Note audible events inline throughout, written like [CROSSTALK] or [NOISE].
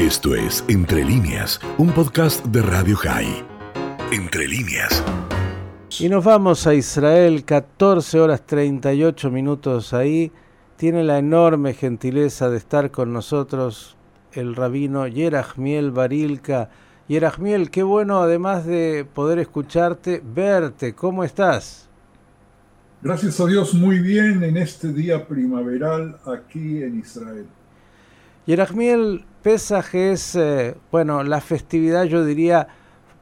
Esto es Entre líneas, un podcast de Radio High. Entre líneas. Y nos vamos a Israel, 14 horas 38 minutos ahí. Tiene la enorme gentileza de estar con nosotros el rabino Yerachmiel Barilka. Yerachmiel, qué bueno además de poder escucharte, verte. ¿Cómo estás? Gracias a Dios, muy bien en este día primaveral aquí en Israel. Yerachmiel, Pesaj es, eh, bueno, la festividad, yo diría,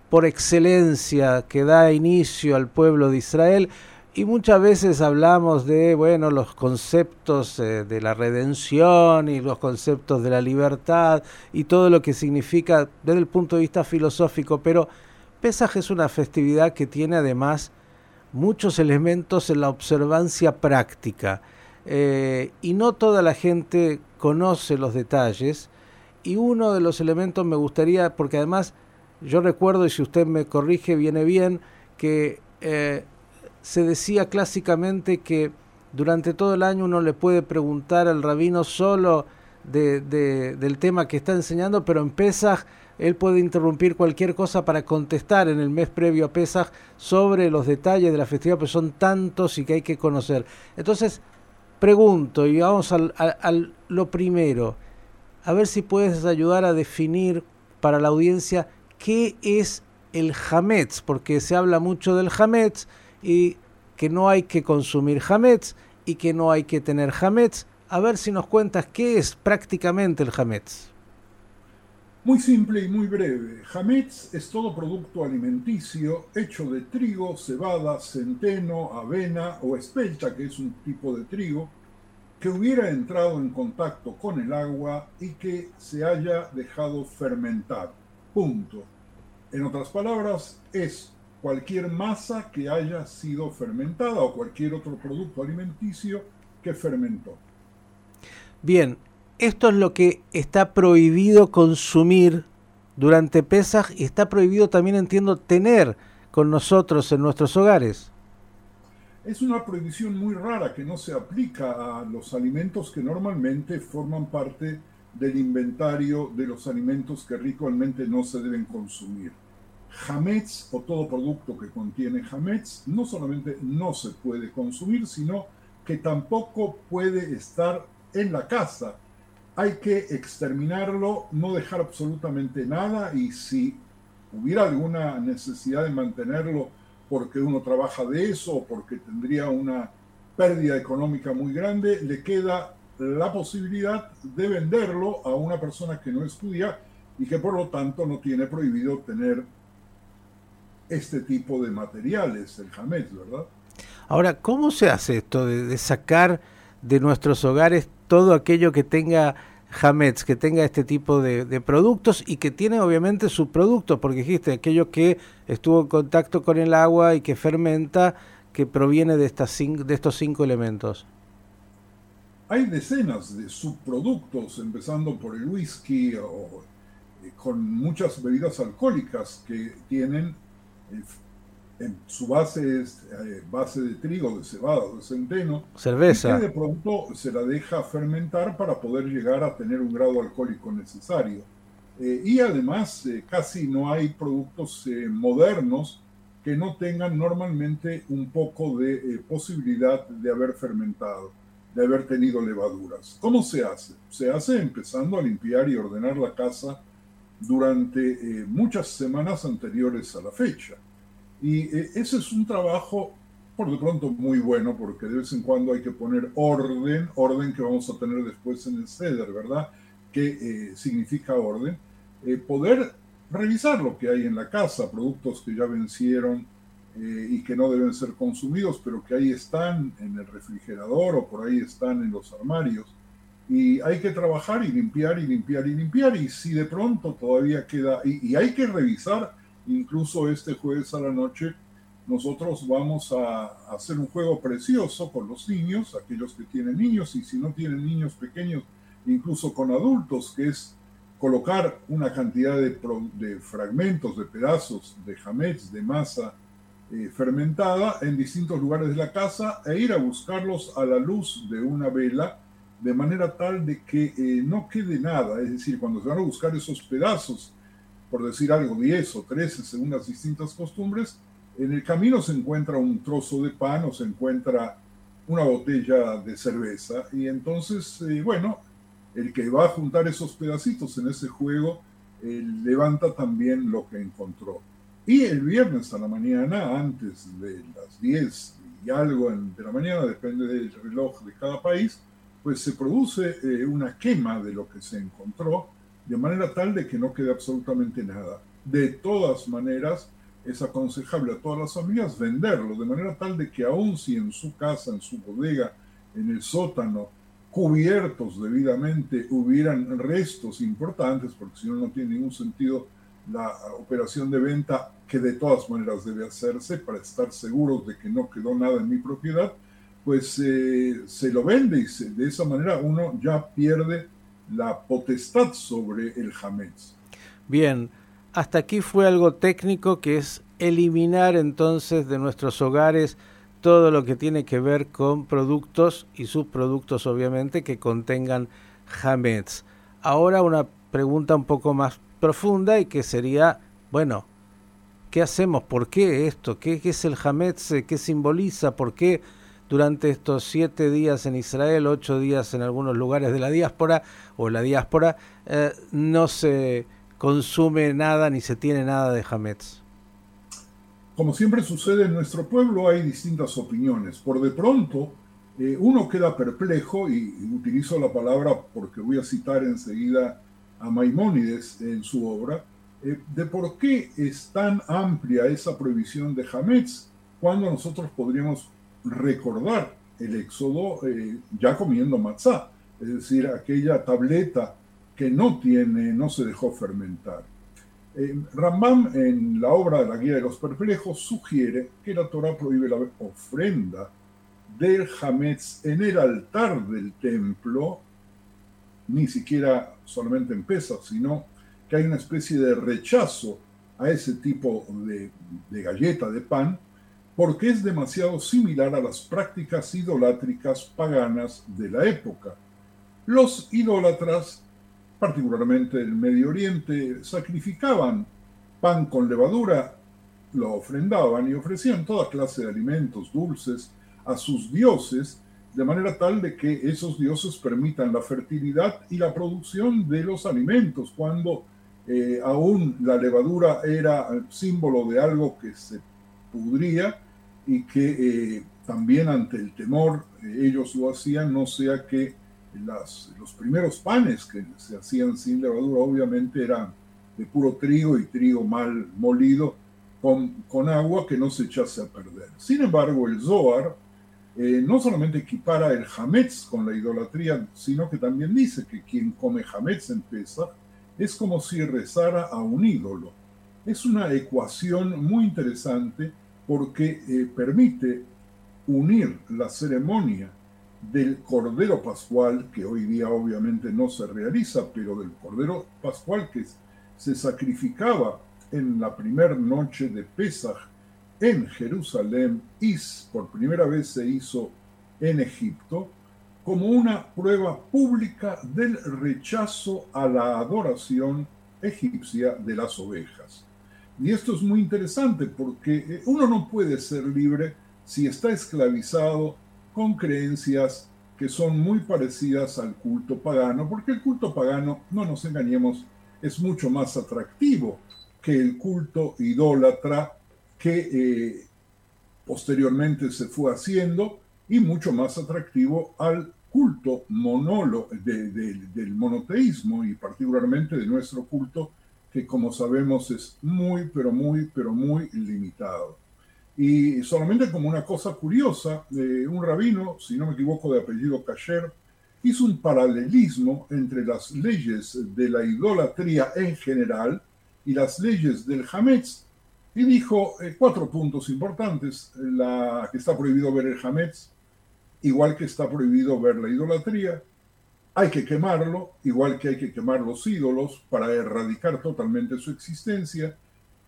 por excelencia que da inicio al pueblo de Israel. Y muchas veces hablamos de, bueno, los conceptos eh, de la redención y los conceptos de la libertad y todo lo que significa desde el punto de vista filosófico, pero Pesaj es una festividad que tiene además muchos elementos en la observancia práctica. Eh, y no toda la gente conoce los detalles. Y uno de los elementos me gustaría, porque además yo recuerdo, y si usted me corrige, viene bien, que eh, se decía clásicamente que durante todo el año uno le puede preguntar al rabino solo de, del tema que está enseñando, pero en Pesach él puede interrumpir cualquier cosa para contestar en el mes previo a Pesach sobre los detalles de la festividad, pues son tantos y que hay que conocer. Entonces, pregunto, y vamos al, lo primero, a ver si puedes ayudar a definir para la audiencia qué es el hametz, porque se habla mucho del hametz y que no hay que consumir hametz y que no hay que tener hametz. A ver si nos cuentas qué es prácticamente el hametz. Muy simple y muy breve. Hametz es todo producto alimenticio hecho de trigo, cebada, centeno, avena o espelta, que es un tipo de trigo, que hubiera entrado en contacto con el agua y que se haya dejado fermentar. Punto. En otras palabras, es cualquier masa que haya sido fermentada o cualquier otro producto alimenticio que fermentó. Bien, esto es lo que está prohibido consumir durante Pesaj y está prohibido también, entiendo, tener con nosotros en nuestros hogares. Es una prohibición muy rara que no se aplica a los alimentos que normalmente forman parte del inventario de los alimentos que ritualmente no se deben consumir. Hametz o todo producto que contiene hametz no solamente no se puede consumir, sino que tampoco puede estar en la casa hay que exterminarlo, no dejar absolutamente nada y si hubiera alguna necesidad de mantenerlo porque uno trabaja de eso o porque tendría una pérdida económica muy grande, le queda la posibilidad de venderlo a una persona que no estudia y que por lo tanto no tiene prohibido tener este tipo de materiales, el jamés, ¿verdad? Ahora, ¿cómo se hace esto de, sacar de nuestros hogares todo aquello que tenga Hametz, que tenga este tipo de, productos y que tiene obviamente sus productos, porque dijiste, aquello que estuvo en contacto con el agua y que fermenta, que proviene de, estas de estos cinco elementos. Hay decenas de subproductos, empezando por el whisky o eh, con muchas bebidas alcohólicas que tienen eh, en su base es eh, base de trigo, de cebada, de centeno. Cerveza. Y que de pronto se la deja fermentar para poder llegar a tener un grado alcohólico necesario. Eh, y además eh, casi no hay productos modernos que no tengan normalmente un poco de posibilidad de haber fermentado, de haber tenido levaduras. ¿Cómo se hace? Se hace empezando a limpiar y ordenar la casa durante muchas semanas anteriores a la fecha. Y eh, ese es un trabajo, por de pronto, muy bueno, porque de vez en cuando hay que poner orden, orden que vamos a tener después en el CEDER, ¿verdad? ¿Qué eh, significa orden? Eh, poder revisar lo que hay en la casa, productos que ya vencieron y que no deben ser consumidos, pero que ahí están en el refrigerador o por ahí están en los armarios. Y hay que trabajar y limpiar y limpiar y limpiar. Y si de pronto todavía queda, y hay que revisar Incluso este jueves a la noche nosotros vamos a hacer un juego precioso con los niños, aquellos que tienen niños y si no tienen niños pequeños, incluso con adultos, que es colocar una cantidad de, fragmentos, de pedazos de jamets, de masa eh, fermentada en distintos lugares de la casa e ir a buscarlos a la luz de una vela de manera tal de que eh, no quede nada, es decir, cuando se van a buscar esos pedazos, por decir algo, 10 o 13 según las distintas costumbres, en el camino se encuentra un trozo de pan o se encuentra una botella de cerveza y entonces, eh, bueno, el que va a juntar esos pedacitos en ese juego levanta también lo que encontró. Y el viernes a la mañana, antes de las 10 y algo de la mañana, depende del reloj de cada país, pues se produce eh, una quema de lo que se encontró, de manera tal de que no quede absolutamente nada. De todas maneras, es aconsejable a todas las familias venderlo, de manera tal de que aun si en su casa, en su bodega, en el sótano, cubiertos debidamente, hubieran restos importantes, porque si no, no tiene ningún sentido la operación de venta que de todas maneras debe hacerse para estar seguros de que no quedó nada en mi propiedad, pues eh, se lo vende y de esa manera uno ya pierde la potestad sobre el Hametz. Bien, hasta aquí fue algo técnico que es eliminar entonces de nuestros hogares todo lo que tiene que ver con productos y subproductos obviamente que contengan Hametz. Ahora una pregunta un poco más profunda y que sería, bueno, ¿qué hacemos? ¿Por qué esto? ¿Qué, es el Hametz? ¿Qué simboliza? ¿Por qué durante estos siete días en Israel, ocho días en algunos lugares de la diáspora o la diáspora, eh, no se consume nada ni se tiene nada de Hametz? Como siempre sucede en nuestro pueblo, hay distintas opiniones. Por de pronto, eh, uno queda perplejo, y, utilizo la palabra porque voy a citar enseguida a Maimónides en su obra, eh, de por qué es tan amplia esa prohibición de Hametz cuando nosotros podríamos recordar el éxodo eh, ya comiendo matzá, es decir, aquella tableta que no tiene, no se dejó fermentar. Eh, en la obra de la Guía de los Perplejos sugiere que la Torah prohíbe la ofrenda del Hametz en el altar del templo, ni siquiera solamente en Pesach, sino que hay una especie de rechazo a ese tipo de galleta de pan, porque es demasiado similar a las prácticas idolátricas paganas de la época. Los idólatras particularmente el Medio Oriente, sacrificaban pan con levadura, lo ofrendaban y ofrecían toda clase de alimentos dulces a sus dioses, de manera tal de que esos dioses permitan la fertilidad y la producción de los alimentos, cuando eh, aún la levadura era símbolo de algo que se pudría y que eh, también ante el temor eh, ellos lo hacían, no sea que los primeros panes que se hacían sin levadura obviamente eran de puro trigo y trigo mal molido con, con agua que no se echase a perder. Sin embargo, el Zohar eh, no solamente equipara el Hametz con la idolatría, sino que también dice que quien come Hametz en Pesach es como si rezara a un ídolo. Es una ecuación muy interesante porque eh, permite unir la ceremonia del Cordero Pascual, que hoy día obviamente no se realiza, pero del Cordero Pascual que se sacrificaba en la primera noche de Pesach en Jerusalén y por primera vez se hizo en Egipto, como una prueba pública del rechazo a la adoración egipcia de las ovejas. Y esto es muy interesante porque eh, uno no puede ser libre si está esclavizado con creencias que son muy parecidas al culto pagano, porque el culto pagano, no nos engañemos, es mucho más atractivo que el culto idólatra que eh, posteriormente se fue haciendo y mucho más atractivo al culto monolo del monoteísmo y particularmente de nuestro culto que como sabemos es muy pero muy pero muy limitado. Y solamente como una cosa curiosa, eh, un rabino, si no me equivoco de apellido Kasher, hizo un paralelismo entre las leyes de la idolatría en general y las leyes del Hametz y dijo eh, cuatro puntos importantes. Que está prohibido ver el Hametz, igual que está prohibido ver la idolatría. Hay que quemarlo, igual que hay que quemar los ídolos para erradicar totalmente su existencia.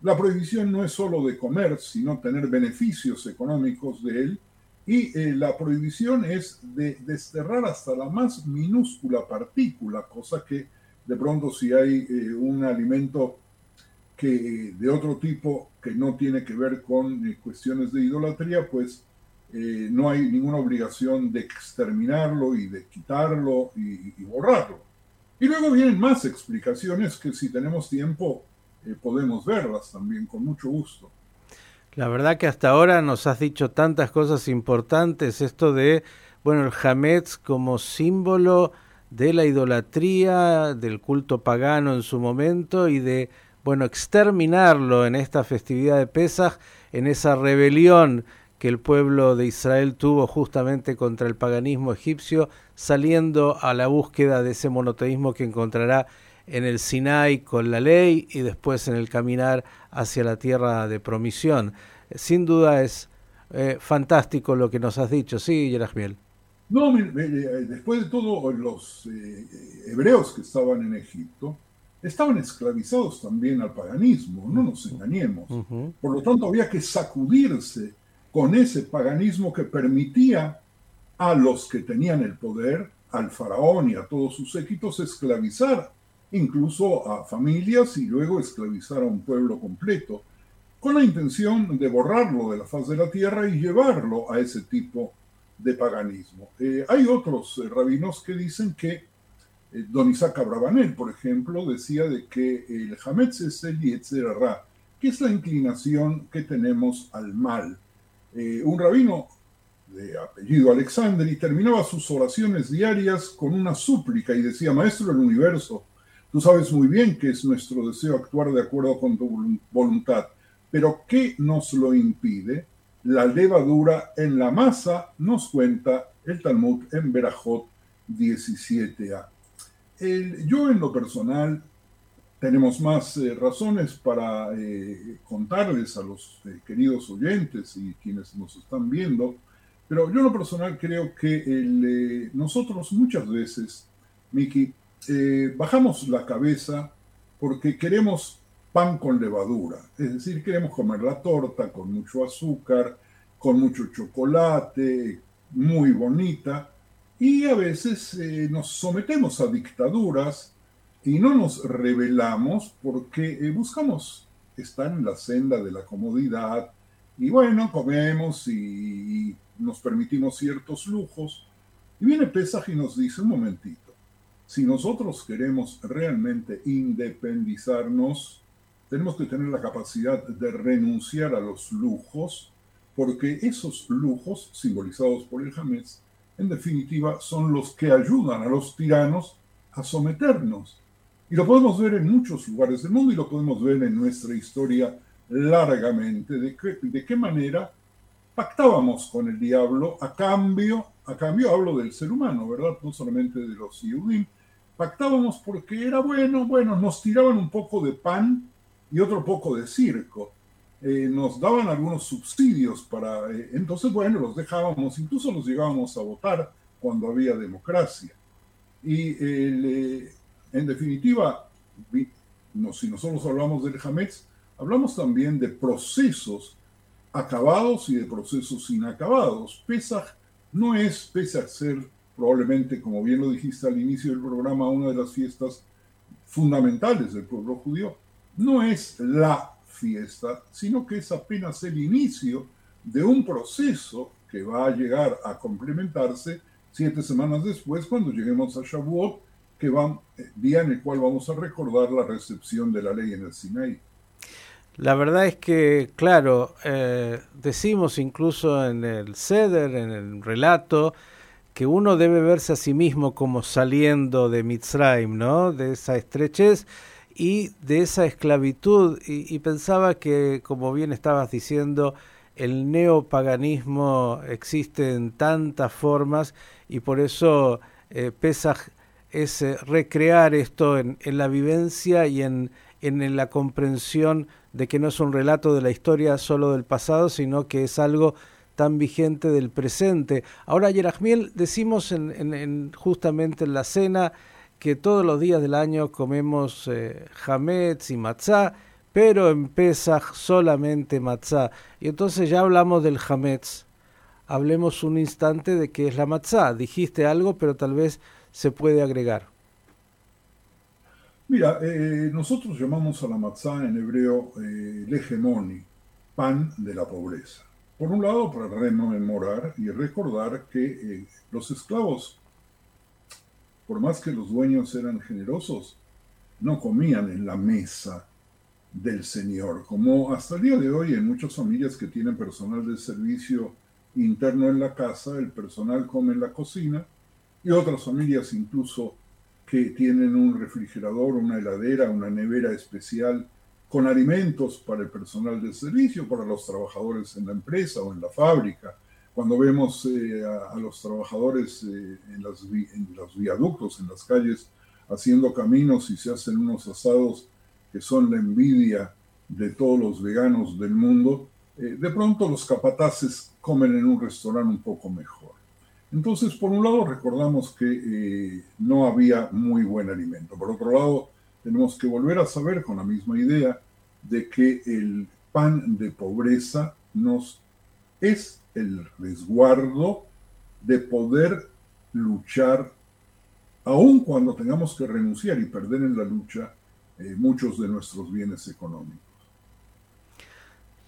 La prohibición no es solo de comer, sino tener beneficios económicos de él, Y eh, la prohibición es de desterrar hasta la más minúscula partícula, cosa que de pronto si hay eh, un alimento que de otro tipo que no tiene que ver con eh, cuestiones de idolatría, pues no hay ninguna obligación de exterminarlo y de quitarlo y, borrarlo. Y luego vienen más explicaciones que si tenemos tiempo podemos verlas también con mucho gusto. La verdad que hasta ahora nos has dicho tantas cosas importantes, esto de, bueno, el Hametz como símbolo de la idolatría, del culto pagano en su momento y de, bueno, exterminarlo en esta festividad de Pesaj, en esa rebelión que el pueblo de Israel tuvo justamente contra el paganismo egipcio, saliendo a la búsqueda de ese monoteísmo que encontrará en el Sinai con la ley y después en el caminar hacia la tierra de promisión. Sin duda es eh, fantástico lo que nos has dicho, ¿sí, Yerachmiel? No, después de todo, los eh, hebreos que estaban en Egipto estaban esclavizados también al paganismo, no nos engañemos. Por lo tanto, había que sacudirse con ese paganismo que permitía a los que tenían el poder, al faraón y a todos sus séquitos, esclavizar incluso a familias y luego esclavizar a un pueblo completo, con la intención de borrarlo de la faz de la tierra y llevarlo a ese tipo de paganismo. Eh, hay otros eh, rabinos que dicen que eh, Don Isaac Abravanel, por ejemplo, decía de que el Hametz es el Yetzerará, que es la inclinación que tenemos al mal. Un rabino de apellido Alexander y terminaba sus oraciones diarias con una súplica y decía, Maestro del universo, Tú sabes muy bien que es nuestro deseo actuar de acuerdo con tu voluntad, pero ¿qué nos lo impide? La levadura en la masa nos cuenta el Talmud en Berajot 17a. yo en lo personal tenemos más eh, razones para eh, contarles a los eh, queridos oyentes y quienes nos están viendo, pero yo en lo personal creo que nosotros muchas veces, Miki, eh, bajamos la cabeza porque queremos pan con levadura, es decir, queremos comer la torta con mucho azúcar, con mucho chocolate, muy bonita, y a veces eh, nos sometemos a dictaduras y no nos rebelamos porque eh, buscamos estar en la senda de la comodidad y bueno, comemos y, nos permitimos ciertos lujos. Y viene Pesaj y nos dice, un momentito, si nosotros queremos realmente independizarnos, tenemos que tener la capacidad de renunciar a los lujos, porque esos lujos, simbolizados por el Hametz, en definitiva son los que ayudan a los tiranos a someternos. Y lo podemos ver en muchos lugares del mundo y lo podemos ver en nuestra historia largamente, de, de qué manera pactábamos con el diablo a cambio, a cambio hablo del ser humano, ¿verdad? No solamente de los Yudim, pactábamos porque era bueno, bueno, nos tiraban un poco de pan y otro poco de circo. Eh, nos daban algunos subsidios para, eh, entonces, bueno, los dejábamos, incluso los llegábamos a votar cuando había democracia. Y eh, en definitiva, si nosotros hablamos del Hametz, hablamos también de procesos acabados y de procesos inacabados. Pesach no es, pese a ser probablemente, como bien lo dijiste al inicio del programa, una de las fiestas fundamentales del pueblo judío, no es la fiesta, sino que es apenas el inicio de un proceso que va a llegar a complementarse siete semanas después, cuando lleguemos a Shavuot, que va, eh, día en el cual vamos a recordar la recepción de la ley en el Sinaí. La verdad es que, claro, eh, decimos incluso en el Seder, en el relato, que uno debe verse a sí mismo como saliendo de Mitzrayim, ¿no? De esa estrechez y de esa esclavitud. Y, pensaba que, como bien estabas diciendo, el neopaganismo existe en tantas formas y por eso eh, Pesaj es eh, recrear esto en, en, la vivencia y en, en la comprensión de que no es un relato de la historia solo del pasado, sino que es algo tan vigente del presente. Ahora, Yerachmiel, decimos en, justamente en la cena que todos los días del año comemos eh, y matzá, pero en Pesach solamente matzá. Y entonces ya hablamos del hametz. hablemos un instante de qué es la matzá. Dijiste algo, pero tal vez se puede agregar. Mira, eh, nosotros llamamos a la matzá en hebreo eh, legemoni, pan de la pobreza. Por un lado, para rememorar y recordar que eh, los esclavos, por más que los dueños eran generosos, no comían en la mesa del Señor, como hasta el día de hoy en muchas familias que tienen personal de servicio interno en la casa, el personal come en la cocina, y otras familias incluso que tienen un refrigerador, una heladera, una nevera especial con alimentos para el personal de servicio, para los trabajadores en la empresa o en la fábrica. Cuando vemos eh, a, los trabajadores eh, en, los viaductos, en las calles, haciendo caminos y se hacen unos asados que son la envidia de todos los veganos del mundo, eh, de pronto los capataces comen en un restaurante un poco mejor. Entonces, por un lado, recordamos que no había muy buen alimento. Por otro lado, tenemos que volver a saber con la misma idea de que el pan de pobreza nos es el resguardo de poder luchar, aun cuando tengamos que renunciar y perder en la lucha eh, muchos de nuestros bienes económicos.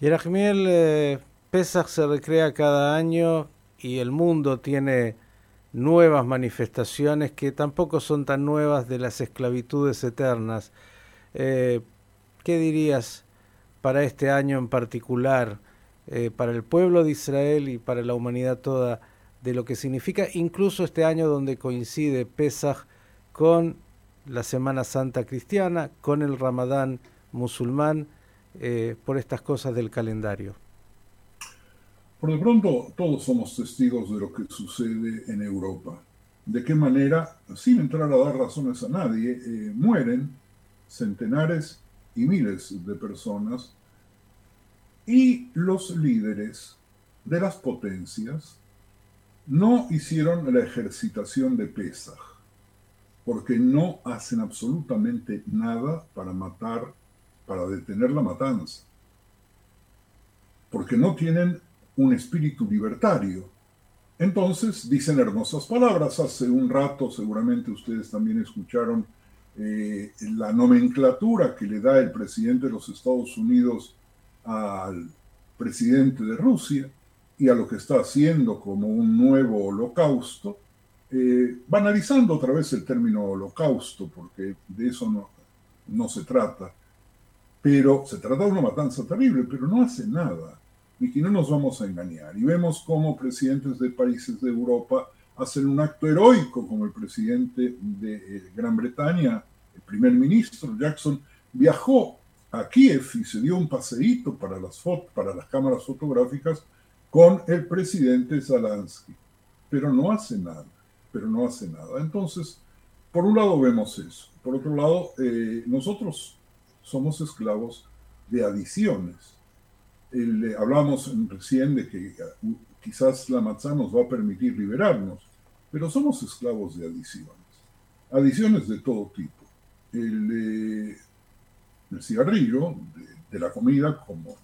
Yerachmiel, eh, Pesach se recrea cada año y el mundo tiene nuevas manifestaciones que tampoco son tan nuevas de las esclavitudes eternas. Eh, ¿Qué dirías para este año en particular, eh, para el pueblo de Israel y para la humanidad toda, de lo que significa incluso este año donde coincide Pesach con la Semana Santa cristiana, con el Ramadán musulmán, eh, por estas cosas del calendario? Por de pronto, todos somos testigos de lo que sucede en Europa. De qué manera, sin entrar a dar razones a nadie, eh, mueren centenares y miles de personas y los líderes de las potencias no hicieron la ejercitación de Pesaj, porque no hacen absolutamente nada para matar, para detener la matanza, porque no tienen un espíritu libertario. Entonces dicen hermosas palabras. Hace un rato seguramente ustedes también escucharon eh, la nomenclatura que le da el presidente de los Estados Unidos al presidente de Rusia y a lo que está haciendo como un nuevo holocausto, eh, banalizando otra vez el término holocausto, porque de eso no, no se trata, pero se trata de una matanza terrible, pero no hace nada y que no nos vamos a engañar. Y vemos cómo presidentes de países de Europa hacen un acto heroico, como el presidente de eh, Gran Bretaña, el primer ministro Jackson, viajó a Kiev y se dio un paseíto para las, para las cámaras fotográficas con el presidente Zelensky. Pero no hace nada, pero no hace nada. Entonces, por un lado vemos eso. Por otro lado, eh, nosotros somos esclavos de adiciones hablamos recién de que quizás la matzá nos va a permitir liberarnos, pero somos esclavos de adiciones, adiciones de todo tipo. El, cigarrillo, de, la comida, como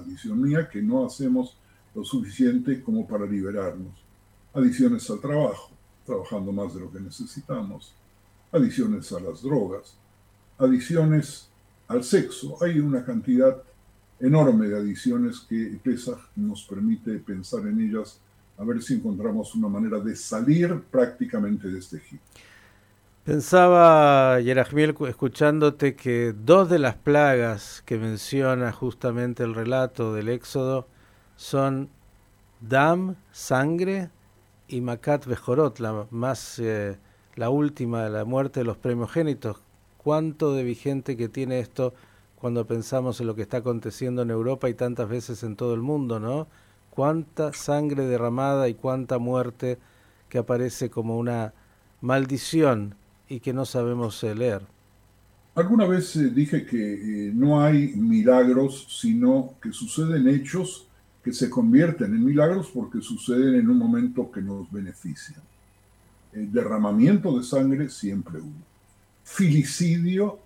adición mía, que no hacemos lo suficiente como para liberarnos. Adiciones al trabajo, trabajando más de lo que necesitamos. Adiciones a las drogas. Adiciones al sexo. Hay una cantidad enorme de adiciones que Pesach nos permite pensar en ellas, a ver si encontramos una manera de salir prácticamente de este Egipto. Pensaba, Yerachmiel, escuchándote que dos de las plagas que menciona justamente el relato del Éxodo son Dam, sangre, y Makat Bejorot, la, más, eh, la última, la muerte de los primogénitos. ¿Cuánto de vigente que tiene esto cuando pensamos en lo que está aconteciendo en Europa y tantas veces en todo el mundo, ¿no? Cuánta sangre derramada y cuánta muerte que aparece como una maldición y que no sabemos eh, leer. Alguna vez eh, dije que eh, no hay milagros, sino que suceden hechos que se convierten en milagros porque suceden en un momento que nos benefician. El derramamiento de sangre siempre hubo. Filicidio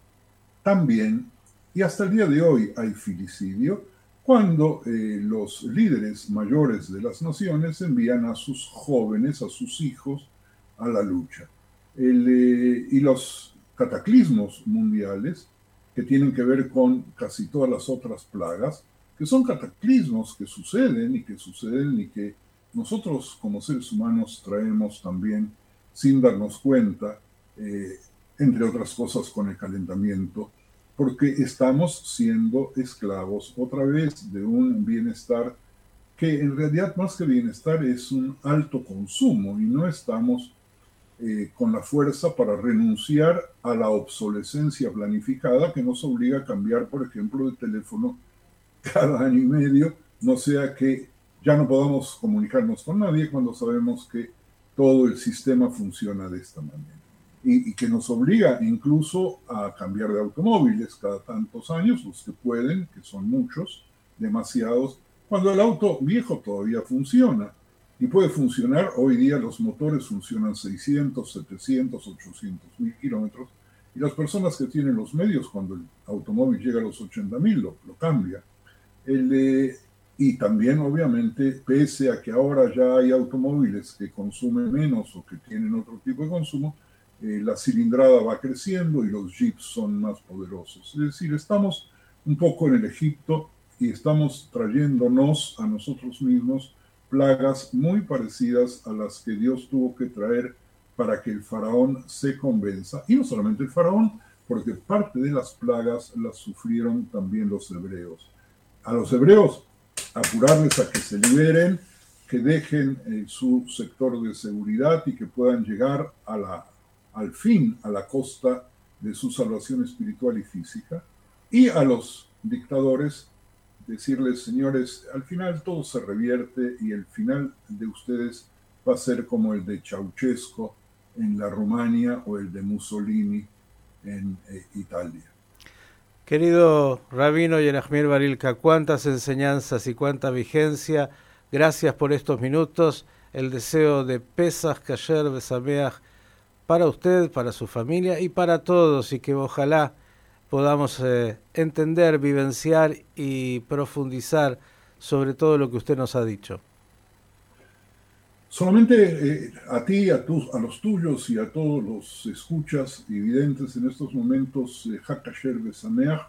también y hasta el día de hoy hay filicidio cuando eh, los líderes mayores de las naciones envían a sus jóvenes, a sus hijos, a la lucha. Eh, y los cataclismos mundiales, que tienen que ver con casi todas las otras plagas, que son cataclismos que suceden y que suceden y que nosotros como seres humanos traemos también sin darnos cuenta, eh, entre otras cosas con el calentamiento, porque estamos siendo esclavos otra vez de un bienestar que en realidad más que bienestar es un alto consumo y no estamos eh, con la fuerza para renunciar a la obsolescencia planificada que nos obliga a cambiar, por ejemplo, de teléfono [LAUGHS] cada año y medio, no sea que ya no podamos comunicarnos con nadie cuando sabemos que todo el sistema funciona de esta manera y, que nos obliga incluso a cambiar de automóviles cada tantos años, los que pueden, que son muchos, demasiados, cuando el auto viejo todavía funciona. Y puede funcionar, hoy día los motores funcionan 600, 700, 800 mil kilómetros, y las personas que tienen los medios, cuando el automóvil llega a los 80 mil, lo, lo, cambia. El, y también, obviamente, pese a que ahora ya hay automóviles que consumen menos o que tienen otro tipo de consumo, eh, la cilindrada va creciendo y los jeeps son más poderosos. Es decir, estamos un poco en el Egipto y estamos trayéndonos a nosotros mismos plagas muy parecidas a las que Dios tuvo que traer para que el faraón se convenza. Y no solamente el faraón, porque parte de las plagas las sufrieron también los hebreos. A los hebreos, apurarles a que se liberen, que dejen eh, su sector de seguridad y que puedan llegar a la al fin a la costa de su salvación espiritual y física, y a los dictadores decirles, señores, al final todo se revierte y el final de ustedes va a ser como el de Ceausescu en la Rumania o el de Mussolini en eh, Italia. Querido Rabino Yerachmiel Barilka, cuántas enseñanzas y cuánta vigencia. Gracias por estos minutos. El deseo de Pesach Kasher Besameach para usted, para su familia y para todos y que ojalá podamos eh, entender, vivenciar y profundizar sobre todo lo que usted nos ha dicho. Solamente eh, a ti, a, tus, a los tuyos y a todos los escuchas y videntes en estos momentos, eh, Hakasher Besameach,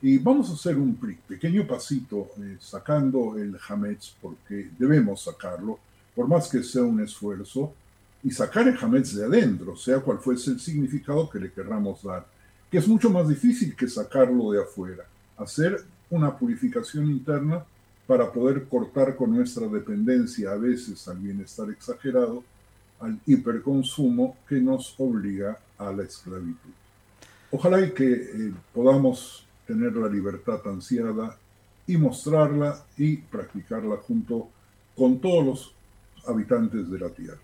y vamos a hacer un pequeño pasito sacando el Hametz, porque debemos sacarlo, por más que sea un esfuerzo, y sacar el Hametz de adentro, sea cual fuese el significado que le querramos dar, que es mucho más difícil que sacarlo de afuera, hacer una purificación interna para poder cortar con nuestra dependencia a veces al bienestar exagerado, al hiperconsumo que nos obliga a la esclavitud. Ojalá y que eh, podamos tener la libertad ansiada y mostrarla y practicarla junto con todos los habitantes de la Tierra.